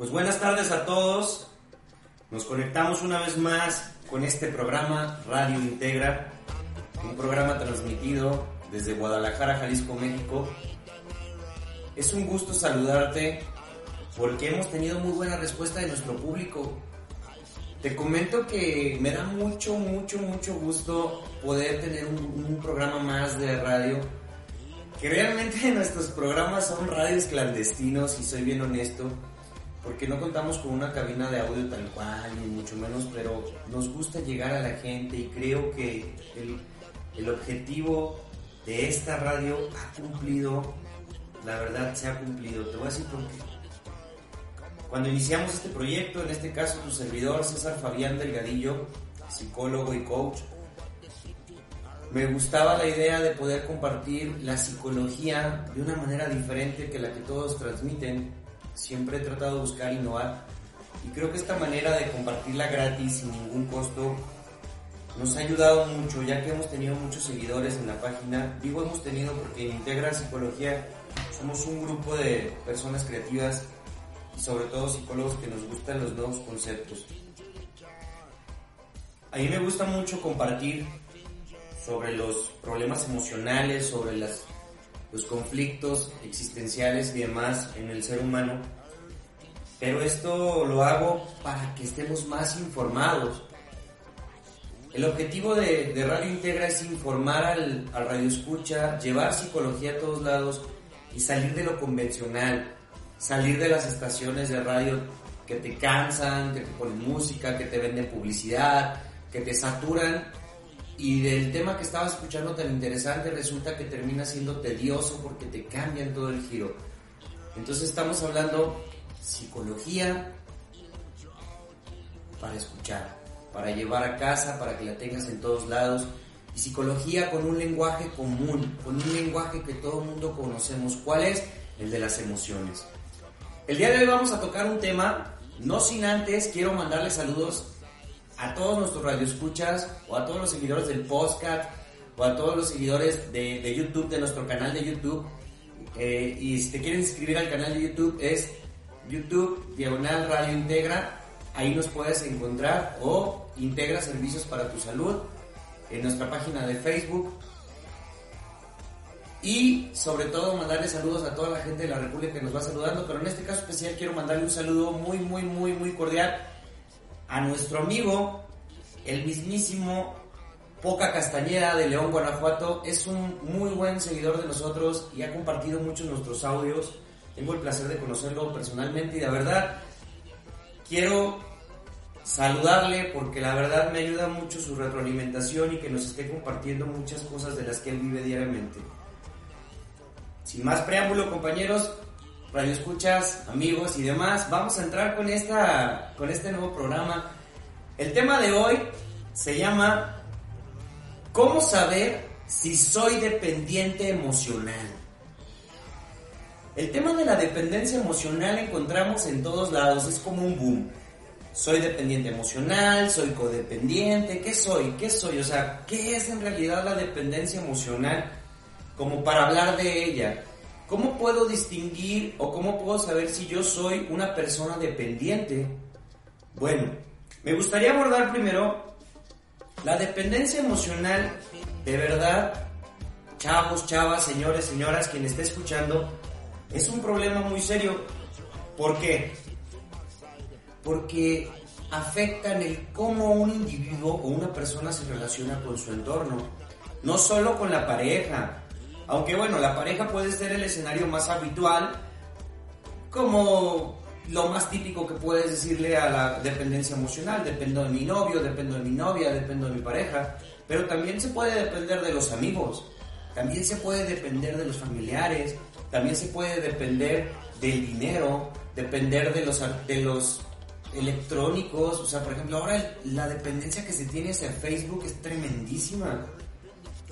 Pues buenas tardes a todos. Nos conectamos una vez más con este programa Radio Integra, un programa transmitido desde Guadalajara, Jalisco, México. Es un gusto saludarte porque hemos tenido muy buena respuesta de nuestro público. Te comento que me da mucho, mucho, mucho gusto poder tener un, programa más de radio. Que realmente nuestros programas son radios clandestinos y soy bien honesto porque no contamos con una cabina de audio tal cual, ni mucho menos, pero nos gusta llegar a la gente y creo que el, el objetivo de esta radio ha cumplido, la verdad se ha cumplido. Te voy a decir por qué. Cuando iniciamos este proyecto, en este caso tu servidor César Fabián Delgadillo, psicólogo y coach, me gustaba la idea de poder compartir la psicología de una manera diferente que la que todos transmiten siempre he tratado de buscar innovar y creo que esta manera de compartirla gratis sin ningún costo nos ha ayudado mucho ya que hemos tenido muchos seguidores en la página. Digo hemos tenido porque en Integra Psicología somos un grupo de personas creativas y sobre todo psicólogos que nos gustan los nuevos conceptos. A mí me gusta mucho compartir sobre los problemas emocionales, sobre las los conflictos existenciales y demás en el ser humano. Pero esto lo hago para que estemos más informados. El objetivo de, Radio Integra es informar al, al radio escucha, llevar psicología a todos lados y salir de lo convencional, salir de las estaciones de radio que te cansan, que te ponen música, que te venden publicidad, que te saturan y del tema que estaba escuchando tan interesante resulta que termina siendo tedioso porque te cambian todo el giro. Entonces estamos hablando psicología para escuchar, para llevar a casa, para que la tengas en todos lados. Y psicología con un lenguaje común, con un lenguaje que todo el mundo conocemos. ¿Cuál es? El de las emociones. El día de hoy vamos a tocar un tema, no sin antes quiero mandarle saludos a todos nuestros radioescuchas o a todos los seguidores del podcast o a todos los seguidores de, de YouTube, de nuestro canal de YouTube. Eh, y si te quieren inscribir al canal de YouTube es YouTube Diagonal Radio Integra. Ahí nos puedes encontrar o Integra Servicios para tu Salud en nuestra página de Facebook. Y sobre todo mandarle saludos a toda la gente de la República que nos va saludando, pero en este caso especial quiero mandarle un saludo muy, muy, muy, muy cordial a nuestro amigo, el mismísimo Poca Castañeda de León, Guanajuato. Es un muy buen seguidor de nosotros y ha compartido muchos nuestros audios. Tengo el placer de conocerlo personalmente y de verdad quiero saludarle porque la verdad me ayuda mucho su retroalimentación y que nos esté compartiendo muchas cosas de las que él vive diariamente. Sin más preámbulo, compañeros, radio escuchas, amigos y demás, vamos a entrar con, esta, con este nuevo programa. El tema de hoy se llama ¿Cómo saber si soy dependiente emocional? El tema de la dependencia emocional encontramos en todos lados, es como un boom. Soy dependiente emocional, soy codependiente, ¿qué soy? ¿Qué soy? O sea, ¿qué es en realidad la dependencia emocional? Como para hablar de ella. ¿Cómo puedo distinguir o cómo puedo saber si yo soy una persona dependiente? Bueno, me gustaría abordar primero la dependencia emocional. De verdad, chavos, chavas, señores, señoras, quien esté escuchando, es un problema muy serio. ¿Por qué? Porque afectan el cómo un individuo o una persona se relaciona con su entorno. No solo con la pareja, aunque bueno, la pareja puede ser el escenario más habitual, como lo más típico que puedes decirle a la dependencia emocional, dependo de mi novio, dependo de mi novia, dependo de mi pareja, pero también se puede depender de los amigos, también se puede depender de los familiares, también se puede depender del dinero, depender de los, de los electrónicos. O sea, por ejemplo, ahora la dependencia que se tiene hacia Facebook es tremendísima.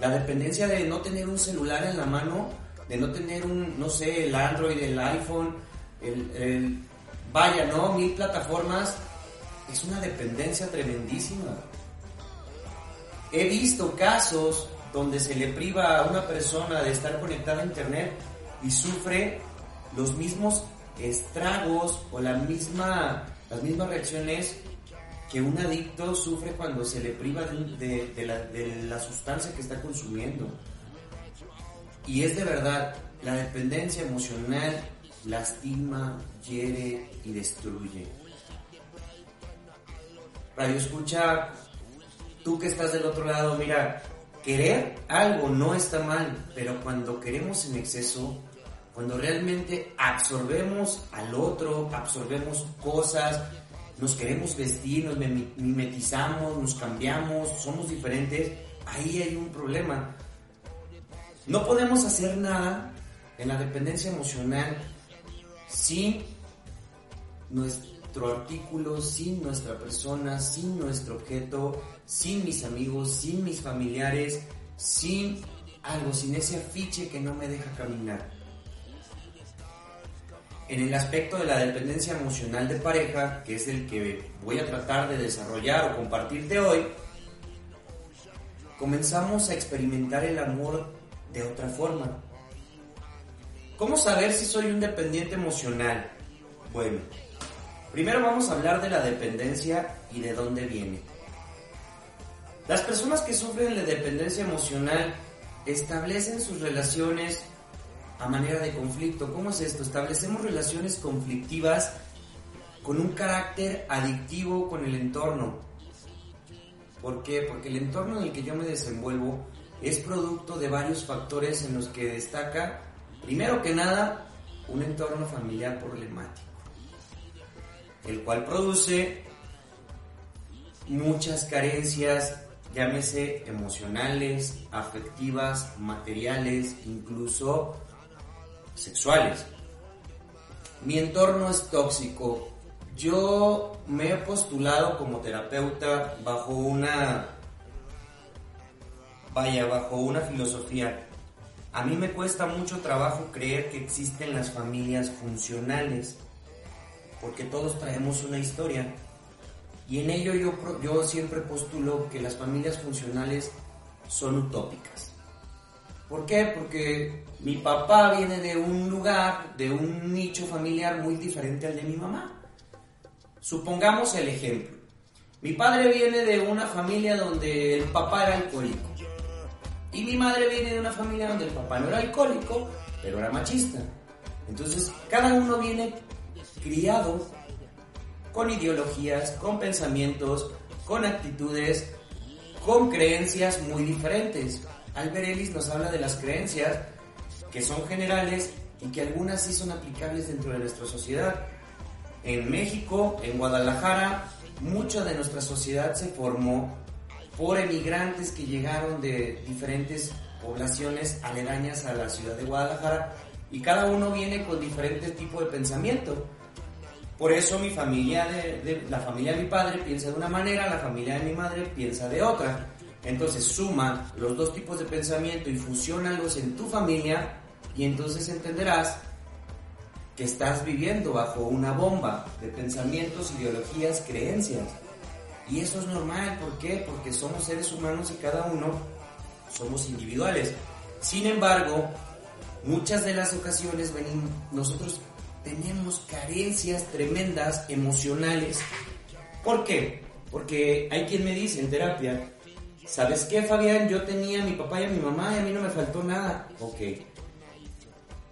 La dependencia de no tener un celular en la mano, de no tener un, no sé, el Android, el iPhone, el, vaya, ¿no? Mil plataformas, es una dependencia tremendísima. He visto casos donde se le priva a una persona de estar conectada a internet y sufre los mismos estragos o la misma, las mismas reacciones que un adicto sufre cuando se le priva de, la, la sustancia que está consumiendo. Y es de verdad, la dependencia emocional lastima, hiere y destruye. Radio escucha, tú que estás del otro lado, mira, querer algo no está mal, pero cuando queremos en exceso, cuando realmente absorbemos al otro, absorbemos cosas, nos queremos vestir, nos mimetizamos, nos cambiamos, somos diferentes, ahí hay un problema. No podemos hacer nada en la dependencia emocional sin nuestro artículo, sin nuestra persona, sin nuestro objeto, sin mis amigos, sin mis familiares, sin algo, sin ese afiche que no me deja caminar. En el aspecto de la dependencia emocional de pareja, que es el que voy a tratar de desarrollar o compartirte hoy, comenzamos a experimentar el amor de otra forma. ¿Cómo saber si soy un dependiente emocional? Bueno, primero vamos a hablar de la dependencia y de dónde viene. Las personas que sufren de dependencia emocional establecen sus relaciones a manera de conflicto. ¿Cómo es esto? Establecemos relaciones conflictivas con un carácter adictivo con el entorno. ¿Por qué? Porque el entorno en el que yo me desenvuelvo es producto de varios factores en los que destaca, primero que nada, un entorno familiar problemático, el cual produce muchas carencias, llámese emocionales, afectivas, materiales, incluso sexuales. Mi entorno es tóxico. Yo me he postulado como terapeuta bajo una vaya, bajo una filosofía. A mí me cuesta mucho trabajo creer que existen las familias funcionales, porque todos traemos una historia. Y en ello yo, yo siempre postulo que las familias funcionales son utópicas. ¿Por qué? Porque mi papá viene de un lugar, de un nicho familiar muy diferente al de mi mamá. Supongamos el ejemplo. Mi padre viene de una familia donde el papá era alcohólico. Y mi madre viene de una familia donde el papá no era alcohólico, pero era machista. Entonces, cada uno viene criado con ideologías, con pensamientos, con actitudes, con creencias muy diferentes. Albert Ellis nos habla de las creencias que son generales y que algunas sí son aplicables dentro de nuestra sociedad. En México, en Guadalajara, mucha de nuestra sociedad se formó por emigrantes que llegaron de diferentes poblaciones aledañas a la ciudad de Guadalajara y cada uno viene con diferentes tipos de pensamiento. Por eso mi familia, de, la familia de mi padre piensa de una manera, la familia de mi madre piensa de otra. Entonces suma los dos tipos de pensamiento y fusiónalos en tu familia y entonces entenderás que estás viviendo bajo una bomba de pensamientos, ideologías, creencias. Y eso es normal, ¿por qué? Porque somos seres humanos y cada uno somos individuales. Sin embargo, muchas de las ocasiones venimos, nosotros tenemos carencias tremendas emocionales. ¿Por qué? Porque hay quien me dice en terapia, ¿sabes qué, Fabián? Yo tenía a mi papá y a mi mamá y a mí no me faltó nada. Ok.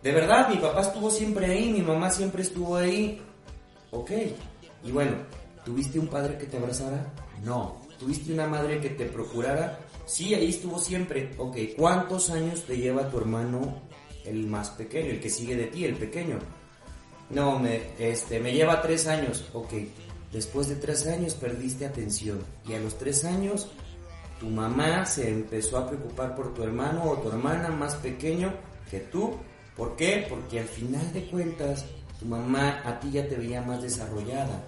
De verdad, mi papá estuvo siempre ahí, mi mamá siempre estuvo ahí. Ok. Y bueno, ¿Tuviste un padre que te abrazara? No. ¿Tuviste una madre que te procurara? Sí, ahí estuvo siempre. Ok, ¿cuántos años te lleva tu hermano el más pequeño, el que sigue de ti, el pequeño? No, me, este, me lleva tres años. Ok, después de tres años perdiste atención. Y a los tres años tu mamá se empezó a preocupar por tu hermano o tu hermana más pequeño que tú. ¿Por qué? Porque al final de cuentas tu mamá a ti ya te veía más desarrollada.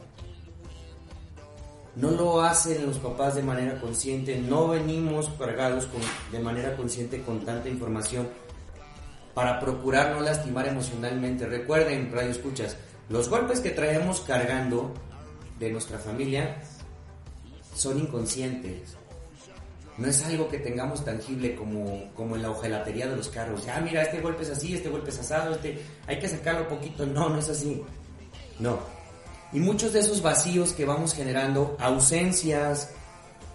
No lo hacen los papás de manera consciente, no venimos cargados con, de manera consciente con tanta información para procurar no lastimar emocionalmente. Recuerden, radio escuchas, los golpes que traemos cargando de nuestra familia son inconscientes. No es algo que tengamos tangible como, como en la hojelatería de los carros. Ya, mira, este golpe es así, este golpe es asado, este hay que sacarlo poquito. No, no es así. No. Y muchos de esos vacíos que vamos generando, ausencias,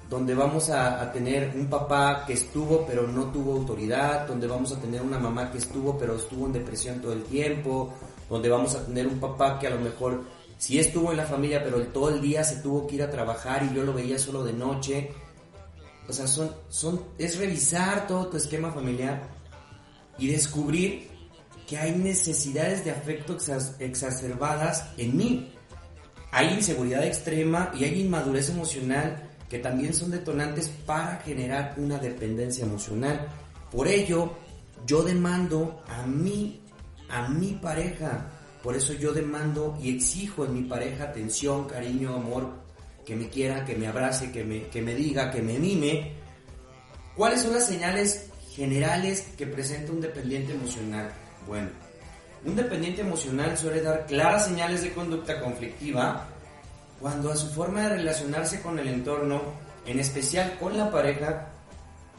donde vamos a, a, tener un papá que estuvo pero no tuvo autoridad, donde vamos a tener una mamá que estuvo pero estuvo en depresión todo el tiempo, donde vamos a tener un papá que a lo mejor sí estuvo en la familia pero todo el día se tuvo que ir a trabajar y yo lo veía solo de noche o sea, son, son, es revisar todo tu esquema familiar y descubrir que hay necesidades de afecto exacerbadas en mí. Hay inseguridad extrema y hay inmadurez emocional que también son detonantes para generar una dependencia emocional. Por ello, yo demando a mí, a mi pareja, por eso yo demando y exijo en mi pareja atención, cariño, amor, que me quiera, que me abrace, que me, que me diga, que me mime. ¿Cuáles son las señales generales que presenta un dependiente emocional? Bueno, un dependiente emocional suele dar claras señales de conducta conflictiva cuando a su forma de relacionarse con el entorno, en especial con la pareja,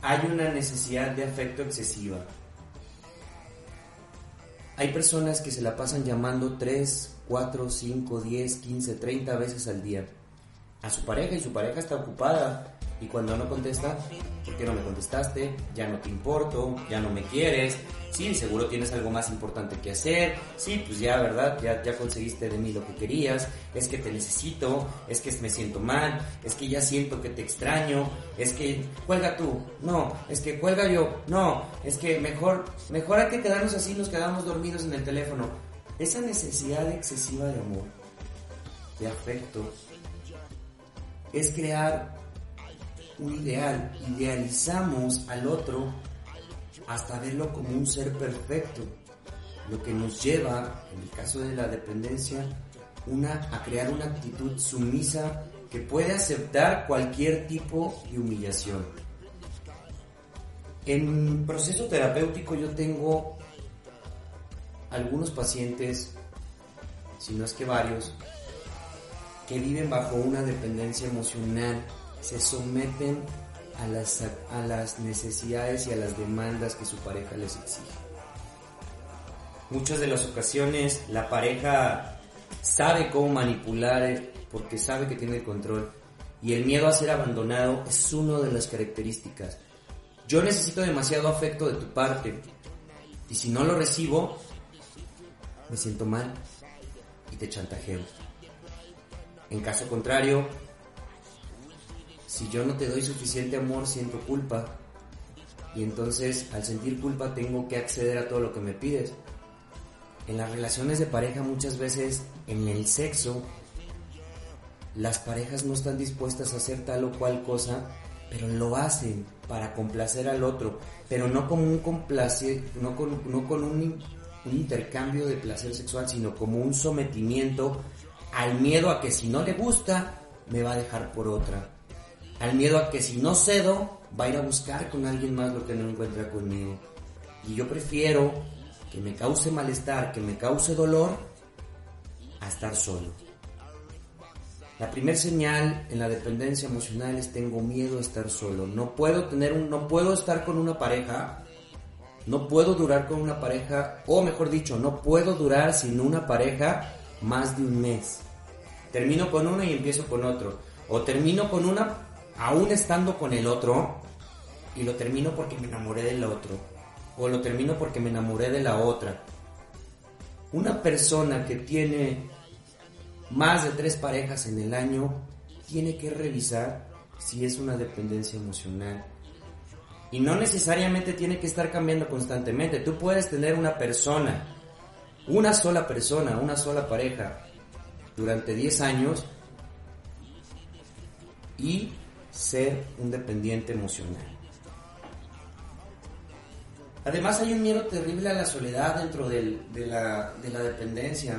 hay una necesidad de afecto excesiva. Hay personas que se la pasan llamando 3, 4, 5, 10, 15, 30 veces al día a su pareja y su pareja está ocupada. Y cuando no contesta, ¿por qué no me contestaste? Ya no te importo, ya no me quieres. Sí, seguro tienes algo más importante que hacer. Sí, pues ya, ¿verdad? Ya, ya conseguiste de mí lo que querías. Es que te necesito, es que me siento mal, es que ya siento que te extraño, es que cuelga tú, no, es que cuelga yo, no, es que mejor, mejor hay que quedarnos así, nos quedamos dormidos en el teléfono. Esa necesidad excesiva de amor, de afecto, es crear un ideal. Idealizamos al otro hasta verlo como un ser perfecto, lo que nos lleva, en el caso de la dependencia, una, a crear una actitud sumisa que puede aceptar cualquier tipo de humillación. En proceso terapéutico yo tengo algunos pacientes, si no es que varios, que viven bajo una dependencia emocional se someten a las, a las necesidades y a las demandas que su pareja les exige. Muchas de las ocasiones la pareja sabe cómo manipular porque sabe que tiene el control y el miedo a ser abandonado es una de las características. Yo necesito demasiado afecto de tu parte y si no lo recibo, me siento mal y te chantajeo. En caso contrario, si yo no te doy suficiente amor, siento culpa. Y entonces, al sentir culpa, tengo que acceder a todo lo que me pides. En las relaciones de pareja muchas veces, en el sexo, las parejas no están dispuestas a hacer tal o cual cosa, pero lo hacen para complacer al otro, pero no como un complacer, no con, no con un intercambio de placer sexual, sino como un sometimiento al miedo a que si no le gusta, me va a dejar por otra. Al miedo a que si no cedo, va a ir a buscar con alguien más lo que no encuentra conmigo. Y yo prefiero que me cause malestar, que me cause dolor, a estar solo. La primera señal en la dependencia emocional es tengo miedo a estar solo. No puedo tener un, no puedo estar con una pareja, no puedo durar con una pareja, o mejor dicho, no puedo durar sin una pareja más de un mes. Termino con una y empiezo con otro. O termino con una aún estando con el otro y lo termino porque me enamoré del otro. O lo termino porque me enamoré de la otra. Una persona que tiene más de tres parejas en el año tiene que revisar si es una dependencia emocional. Y no necesariamente tiene que estar cambiando constantemente. Tú puedes tener una persona una sola persona, una sola pareja durante 10 años y ser un dependiente emocional. Además hay un miedo terrible a la soledad dentro de, la, de la dependencia.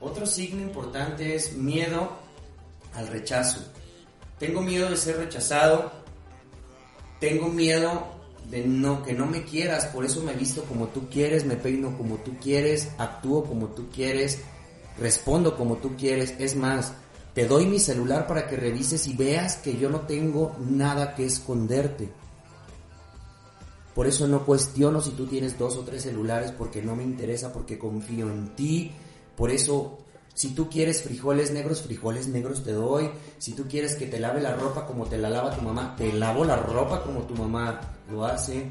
Otro signo importante es miedo al rechazo. Tengo miedo de ser rechazado. Tengo miedo de no que no me quieras, por eso me visto como tú quieres, me peino como tú quieres, actúo como tú quieres, respondo como tú quieres. Es más, te doy mi celular para que revises y veas que yo no tengo nada que esconderte. Por eso no cuestiono si tú tienes dos o tres celulares porque no me interesa, porque confío en ti. Por eso, si tú quieres frijoles negros, frijoles negros te doy. Si tú quieres que te lave la ropa como te la lava tu mamá, te lavo la ropa como tu mamá lo hace.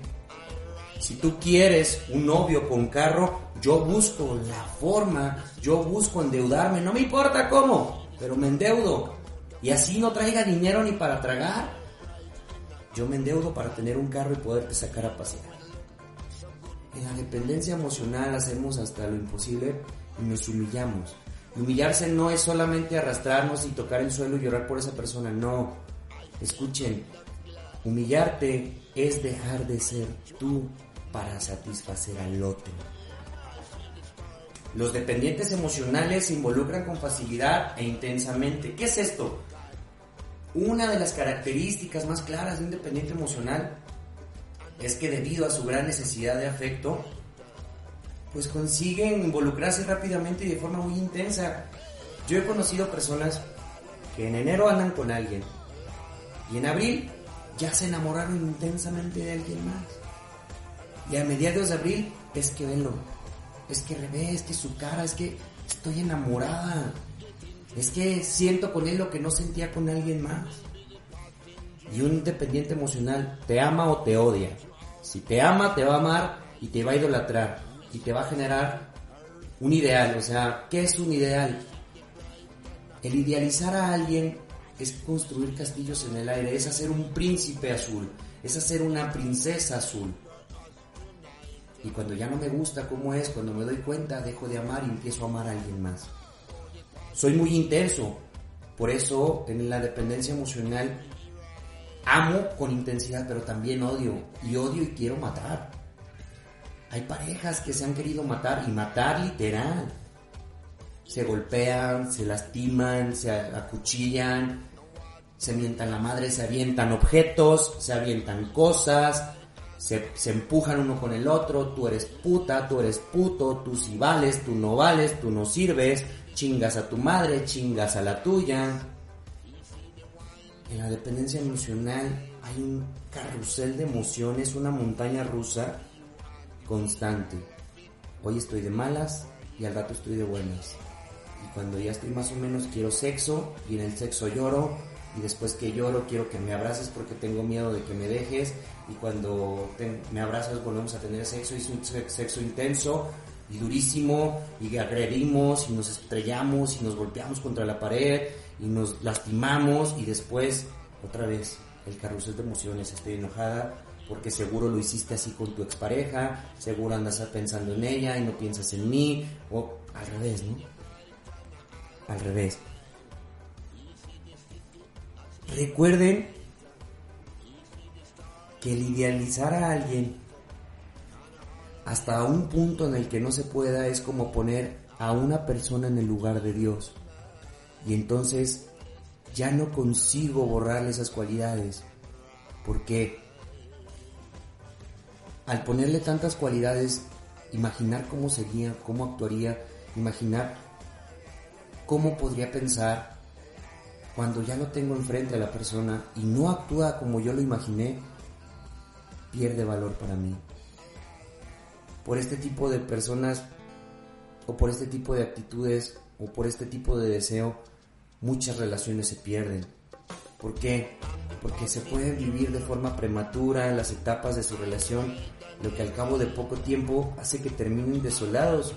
Si tú quieres un novio con carro, yo busco la forma, yo busco endeudarme, no me importa cómo, pero me endeudo. Y así no traiga dinero ni para tragar yo me endeudo para tener un carro y poderte sacar a pasear. En la dependencia emocional hacemos hasta lo imposible y nos humillamos. humillarse no es solamente arrastrarnos y tocar el suelo y llorar por esa persona, no. Escuchen, humillarte es dejar de ser tú para satisfacer al otro. Los dependientes emocionales se involucran con facilidad e intensamente. ¿Qué es esto? Una de las características más claras de un dependiente emocional es que debido a su gran necesidad de afecto, pues consiguen involucrarse rápidamente y de forma muy intensa. Yo he conocido personas que en enero andan con alguien y en abril ya se enamoraron intensamente de alguien más. Y a mediados de abril es que venlo, es que revés, es que su cara, es que estoy enamorada. Es que siento con él lo que no sentía con alguien más. Y un dependiente emocional te ama o te odia. Si te ama, te va a amar y te va a idolatrar. Y te va a generar un ideal. O sea, ¿qué es un ideal? El idealizar a alguien es construir castillos en el aire, es hacer un príncipe azul, es hacer una princesa azul. Y cuando ya no me gusta cómo es, cuando me doy cuenta, dejo de amar y empiezo a amar a alguien más soy muy intenso. Por eso en la dependencia emocional amo con intensidad, pero también odio. Y odio y quiero matar. Hay parejas que se han querido matar y matar literal. Se golpean, se lastiman, se acuchillan, se mientan la madre, se avientan objetos, se avientan cosas, se, empujan uno con el otro, tú eres puta, tú eres puto, tú sí vales, tú no vales, tú no sirves, chingas a tu madre, chingas a la tuya. En la dependencia emocional hay un carrusel de emociones, una montaña rusa constante. Hoy estoy de malas y al rato estoy de buenas. Y cuando ya estoy más o menos quiero sexo y en el sexo lloro y después que lloro quiero que me abraces porque tengo miedo de que me dejes y cuando me abrazas volvemos a tener sexo y es un sexo intenso y durísimo y agredimos y nos estrellamos y nos golpeamos contra la pared y nos lastimamos y después otra vez el carrusel de emociones, estoy enojada porque seguro lo hiciste así con tu expareja, seguro andas pensando en ella y no piensas en mí, o al revés, ¿no? Al revés. Recuerden que el idealizar a alguien hasta un punto en el que no se pueda es como poner a una persona en el lugar de Dios. Y entonces ya no consigo borrarle esas cualidades. Porque al ponerle tantas cualidades, imaginar cómo sería, cómo actuaría, imaginar cómo podría pensar cuando ya no tengo enfrente a la persona y no actúa como yo lo imaginé, pierde valor para mí por este tipo de personas o por este tipo de actitudes o por este tipo de deseo, muchas relaciones se pierden. ¿Por qué? Porque se pueden vivir de forma prematura en las etapas de su relación, lo que al cabo de poco tiempo hace que terminen desolados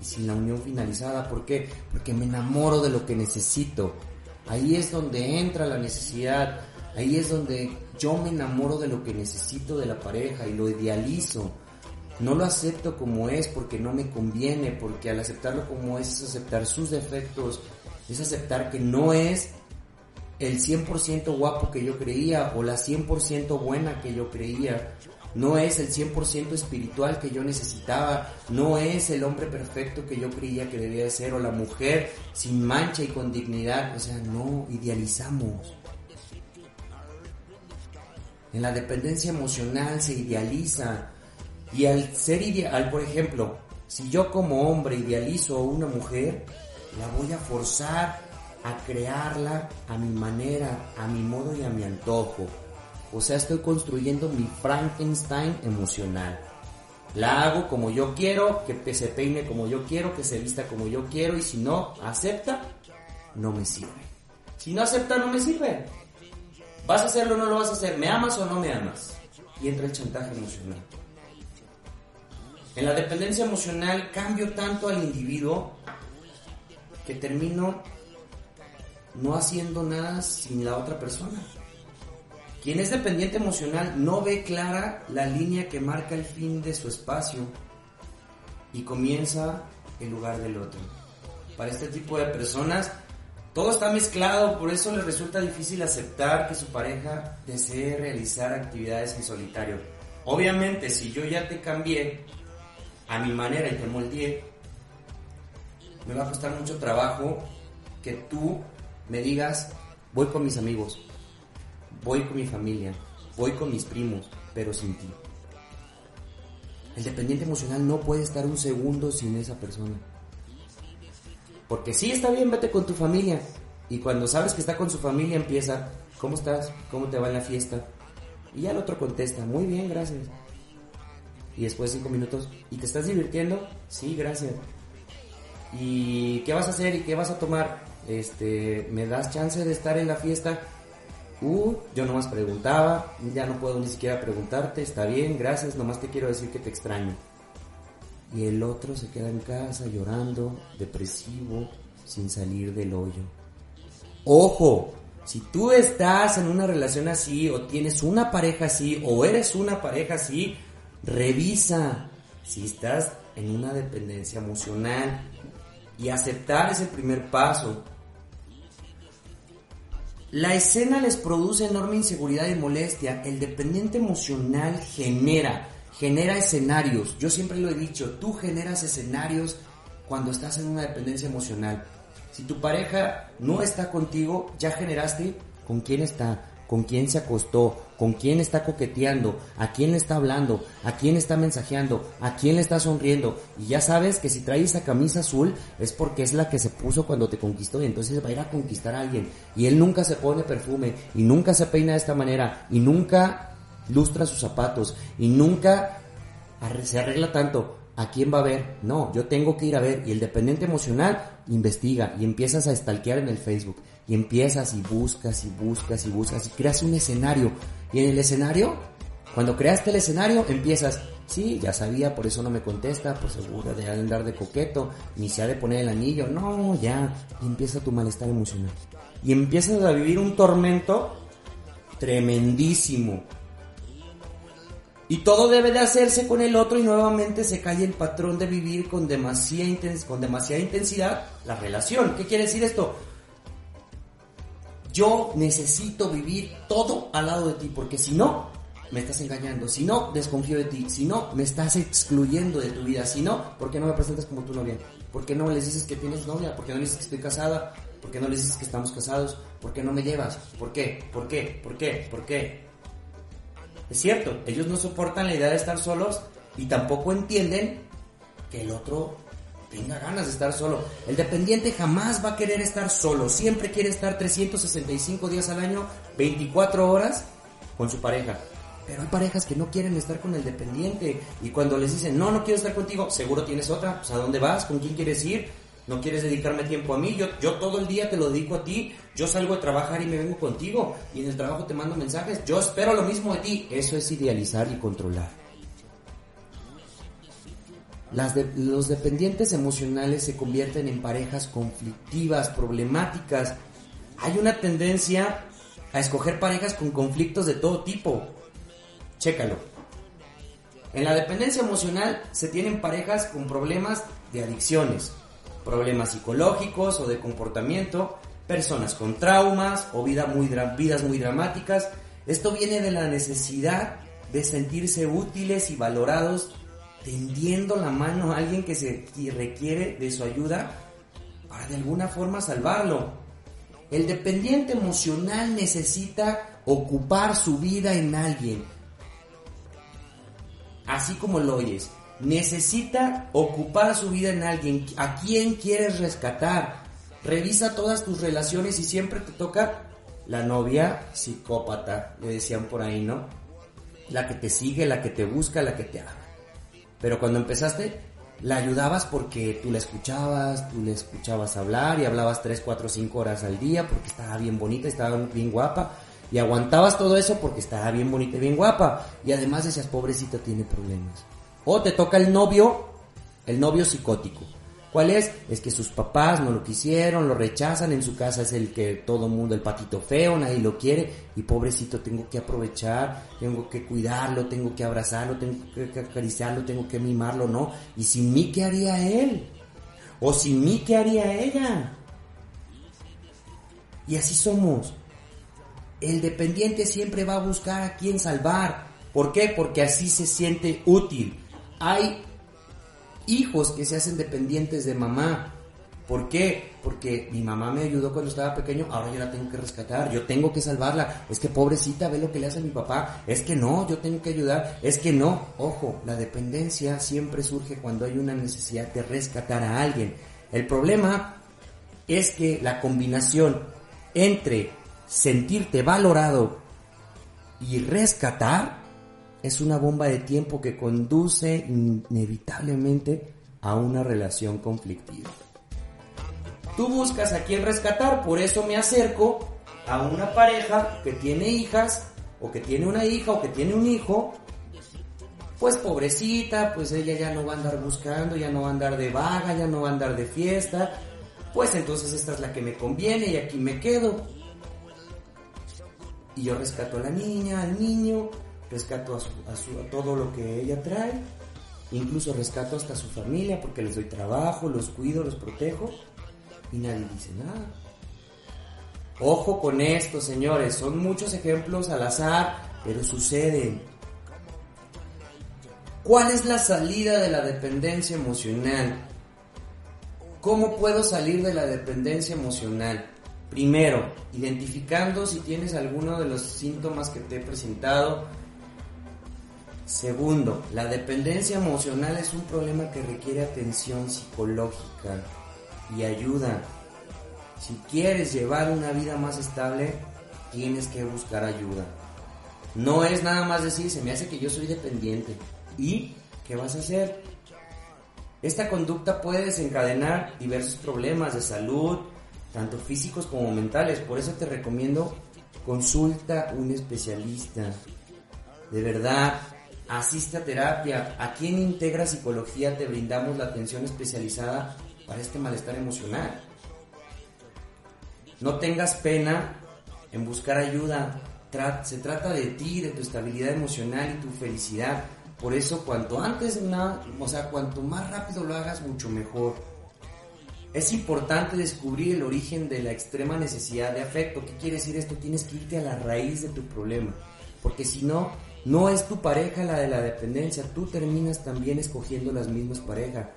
y sin la unión finalizada. ¿Por qué? Porque me enamoro de lo que necesito. Ahí es donde entra la necesidad, ahí es donde yo me enamoro de lo que necesito de la pareja y lo idealizo no lo acepto como es porque no me conviene, porque al aceptarlo como es es aceptar sus defectos, es aceptar que no es el 100% guapo que yo creía o la 100% buena que yo creía. No es el 100% espiritual que yo necesitaba, no es el hombre perfecto que yo creía que debía de ser, o la mujer sin mancha y con dignidad, o sea, no idealizamos. En la dependencia emocional se idealiza. Y al ser ideal, por ejemplo, si yo como hombre idealizo a una mujer, la voy a forzar a crearla a mi manera, a mi modo y a mi antojo. O sea, estoy construyendo mi Frankenstein emocional. La hago como yo quiero, que se peine como yo quiero, que se vista como yo quiero y si no acepta, no me sirve. Si no acepta, no me sirve. ¿Vas a hacerlo o no lo vas a hacer? ¿Me amas o no me amas? Y entra el chantaje emocional. En la dependencia emocional cambio tanto al individuo que termino no haciendo nada sin la otra persona. Quien es dependiente emocional no ve clara la línea que marca el fin de su espacio y comienza el lugar del otro. Para este tipo de personas todo está mezclado, por eso les resulta difícil aceptar que su pareja desee realizar actividades en solitario. Obviamente, si yo ya te cambié a mi manera y te moldeé, me va a costar mucho trabajo que tú me digas, voy con mis amigos, voy con mi familia, voy con mis primos, pero sin ti. El dependiente emocional no puede estar un segundo sin esa persona. Porque sí está bien, vete con tu familia. Y cuando sabes que está con su familia empieza, ¿cómo estás? ¿Cómo te va en la fiesta? Y ya el otro contesta, muy bien, gracias. Y después de cinco minutos, ¿y te estás divirtiendo? Sí, gracias. ¿Y qué vas a hacer y qué vas a tomar? Este, ¿me das chance de estar en la fiesta? Uh, yo nomás preguntaba, ya no puedo ni siquiera preguntarte, está bien, gracias, nomás te quiero decir que te extraño. Y el otro se queda en casa llorando, depresivo, sin salir del hoyo. Ojo, si tú estás en una relación así, o tienes una pareja así, o eres una pareja así, revisa si estás en una dependencia emocional. Y aceptar es el primer paso. La escena les produce enorme inseguridad y molestia. El dependiente emocional genera, genera escenarios. Yo siempre lo he dicho, tú generas escenarios cuando estás en una dependencia emocional. Si tu pareja no está contigo, ya generaste con quién está, con quién se acostó, con quién está coqueteando, a quién le está hablando, a quién está mensajeando, a quién le está sonriendo. Y ya sabes que si trae esa camisa azul es porque es la que se puso cuando te conquistó y entonces va a ir a conquistar a alguien. Y él nunca se pone perfume y nunca se peina de esta manera y nunca lustra sus zapatos y nunca se arregla tanto. ¿A quién va a ver? No, yo tengo que ir a ver. Y el dependiente emocional investiga y empiezas a stalkear en el Facebook. Y empiezas y buscas y buscas y buscas y creas un escenario. Y en el escenario, cuando creaste el escenario, empiezas, sí, ya sabía, por eso no me contesta, por seguro de andar de coqueto, ni se ha de poner el anillo, no, ya, y empieza tu malestar emocional. Y empiezas a vivir un tormento tremendísimo. Y todo debe de hacerse con el otro y nuevamente se cae el patrón de vivir con demasiada, con demasiada intensidad la relación. ¿Qué quiere decir esto? Yo necesito vivir todo al lado de ti, porque si no, me estás engañando, si no, desconfío de ti, si no, me estás excluyendo de tu vida, si no, ¿por qué no me presentas como tu novia? ¿Por qué no les dices que tienes novia? ¿Por qué no les dices que estoy casada? ¿Por qué no les dices que estamos casados? ¿Por qué no me llevas? ¿Por qué? ¿Por qué? ¿Por qué? ¿Por qué? Es cierto, ellos no soportan la idea de estar solos y tampoco entienden que el otro tenga ganas de estar solo. El dependiente jamás va a querer estar solo, siempre quiere estar 365 días al año, 24 horas con su pareja. Pero hay parejas que no quieren estar con el dependiente y cuando les dicen, no, no quiero estar contigo, seguro tienes otra, pues a dónde vas, con quién quieres ir, no quieres dedicarme tiempo a mí, yo, yo todo el día te lo dedico a ti, yo salgo a trabajar y me vengo contigo y en el trabajo te mando mensajes, yo espero lo mismo de ti, eso es idealizar y controlar los dependientes emocionales se convierten en parejas conflictivas, problemáticas. Hay una tendencia a escoger parejas con conflictos de todo tipo. Chécalo. En la dependencia emocional se tienen parejas con problemas de adicciones, problemas psicológicos o de comportamiento, personas con traumas o vida muy, vidas muy dramáticas. Esto viene de la necesidad de sentirse útiles y valorados tendiendo la mano a alguien que se requiere de su ayuda para de alguna forma salvarlo. El dependiente emocional necesita ocupar su vida en alguien. Así como lo oyes, necesita ocupar su vida en alguien. ¿A quién quieres rescatar? Revisa todas tus relaciones y siempre te toca la novia psicópata, le decían por ahí, ¿no? La que te sigue, la que te busca, la que te ama. Pero cuando empezaste, la ayudabas porque tú la escuchabas, tú le escuchabas hablar y hablabas 3, 4, 5 horas al día porque estaba bien bonita, estaba bien guapa. Y aguantabas todo eso porque estaba bien bonita y bien guapa. Y además decías, pobrecita, tiene problemas. O te toca el novio, el novio psicótico. ¿Cuál es? Es que sus papás no lo quisieron, lo rechazan, en su casa es el que todo mundo, el patito feo, nadie lo quiere, y pobrecito tengo que aprovechar, tengo que cuidarlo, tengo que abrazarlo, tengo que acariciarlo, tengo que mimarlo, ¿no? Y sin mí, ¿qué haría él? O sin mí, ¿qué haría ella? Y así somos. El dependiente siempre va a buscar a quien salvar. ¿Por qué? Porque así se siente útil. Hay hijos que se hacen dependientes de mamá. ¿Por qué? Porque mi mamá me ayudó cuando estaba pequeño, ahora yo la tengo que rescatar, yo tengo que salvarla. Es que pobrecita, ve lo que le hace a mi papá. Es que no, yo tengo que ayudar. Es que no. Ojo, la dependencia siempre surge cuando hay una necesidad de rescatar a alguien. El problema es que la combinación entre sentirte valorado y rescatar es una bomba de tiempo que conduce inevitablemente a una relación conflictiva. Tú buscas a quien rescatar, por eso me acerco a una pareja que tiene hijas, o que tiene una hija, o que tiene un hijo, pues pobrecita, pues ella ya no va a andar buscando, ya no va a andar de vaga, ya no va a andar de fiesta, pues entonces esta es la que me conviene y aquí me quedo. Y yo rescato a la niña, al niño, rescato a, todo lo que ella trae, incluso rescato hasta a su familia porque les doy trabajo, los cuido, los protejo y nadie dice nada. Ojo con esto, señores, son muchos ejemplos al azar, pero suceden. ¿Cuál es la salida de la dependencia emocional? ¿Cómo puedo salir de la dependencia emocional? Primero, identificando si tienes alguno de los síntomas que te he presentado, Segundo, la dependencia emocional es un problema que requiere atención psicológica y ayuda. Si quieres llevar una vida más estable, tienes que buscar ayuda. No es nada más decir, se me hace que yo soy dependiente. ¿Y qué vas a hacer? Esta conducta puede desencadenar diversos problemas de salud, tanto físicos como mentales. Por eso te recomiendo consulta un especialista. De verdad, asiste a terapia. Aquí en Integra Psicología te brindamos la atención especializada para este malestar emocional. No tengas pena en buscar ayuda. Se trata de ti, de tu estabilidad emocional y tu felicidad. Por eso, cuanto antes, o sea, cuanto más rápido lo hagas, mucho mejor. Es importante descubrir el origen de la extrema necesidad de afecto. ¿Qué quiere decir esto? Tienes que irte a la raíz de tu problema. Porque si no, no es tu pareja la de la dependencia, tú terminas también escogiendo las mismas parejas.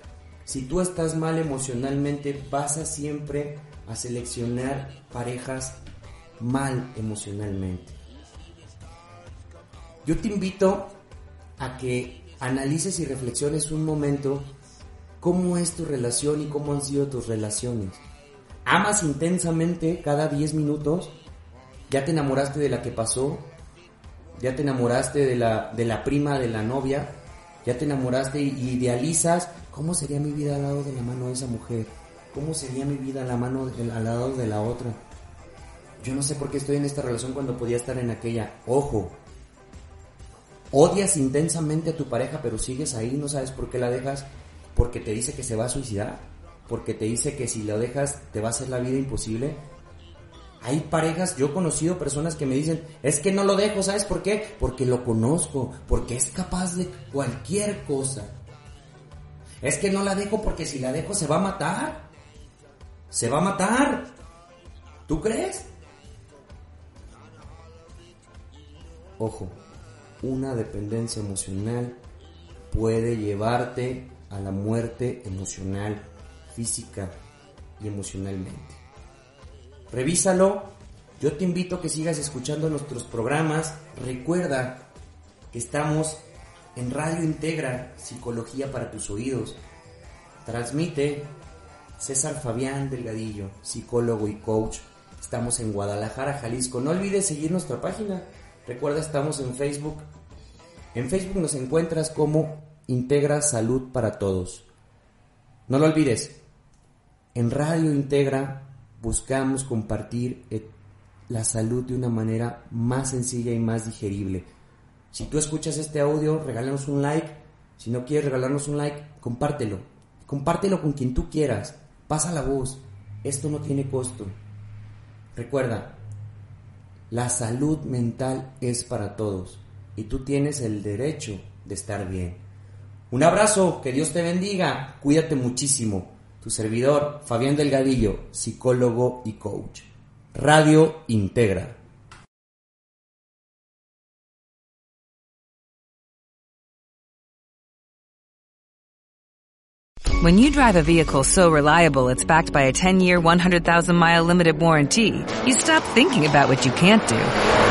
Si tú estás mal emocionalmente, vas a siempre a seleccionar parejas mal emocionalmente. Yo te invito a que analices y reflexiones un momento cómo es tu relación y cómo han sido tus relaciones. ¿Amas intensamente cada 10 minutos? ¿Ya te enamoraste de la que pasó? Ya te enamoraste de la, de la prima de la novia, ya te enamoraste y idealizas cómo sería mi vida al lado de la mano de esa mujer, cómo sería mi vida a la mano al lado de la otra. Yo no sé por qué estoy en esta relación cuando podía estar en aquella. Ojo, odias intensamente a tu pareja, pero sigues ahí, no sabes por qué la dejas, porque te dice que se va a suicidar, porque te dice que si lo dejas te va a hacer la vida imposible, hay parejas, yo he conocido personas que me dicen, es que no lo dejo, ¿sabes por qué? Porque lo conozco, porque es capaz de cualquier cosa. Es que no la dejo porque si la dejo se va a matar. Se va a matar. ¿Tú crees? Ojo, una dependencia emocional puede llevarte a la muerte emocional, física y emocionalmente. Revísalo. Yo te invito a que sigas escuchando nuestros programas. Recuerda que estamos en Radio Integra, Psicología para tus oídos. Transmite César Fabián Delgadillo, psicólogo y coach. Estamos en Guadalajara, Jalisco. No olvides seguir nuestra página. Recuerda, estamos en Facebook. En Facebook nos encuentras como Integra Salud para Todos. No lo olvides. En Radio Integra buscamos compartir eh, la salud de una manera más sencilla y más digerible. Si tú escuchas este audio, regálanos un like. Si no quieres regalarnos un like, compártelo. Compártelo con quien tú quieras. Pasa la voz. Esto no tiene costo. Recuerda, la salud mental es para todos y tú tienes el derecho de estar bien. Un abrazo, que Dios te bendiga, cuídate muchísimo. Tu servidor, Fabián Delgadillo, psicólogo y coach. Radio Integra. When you drive a vehicle so reliable it's backed by a 10-year, 100,000-mile limited warranty, you stop thinking about what you can't do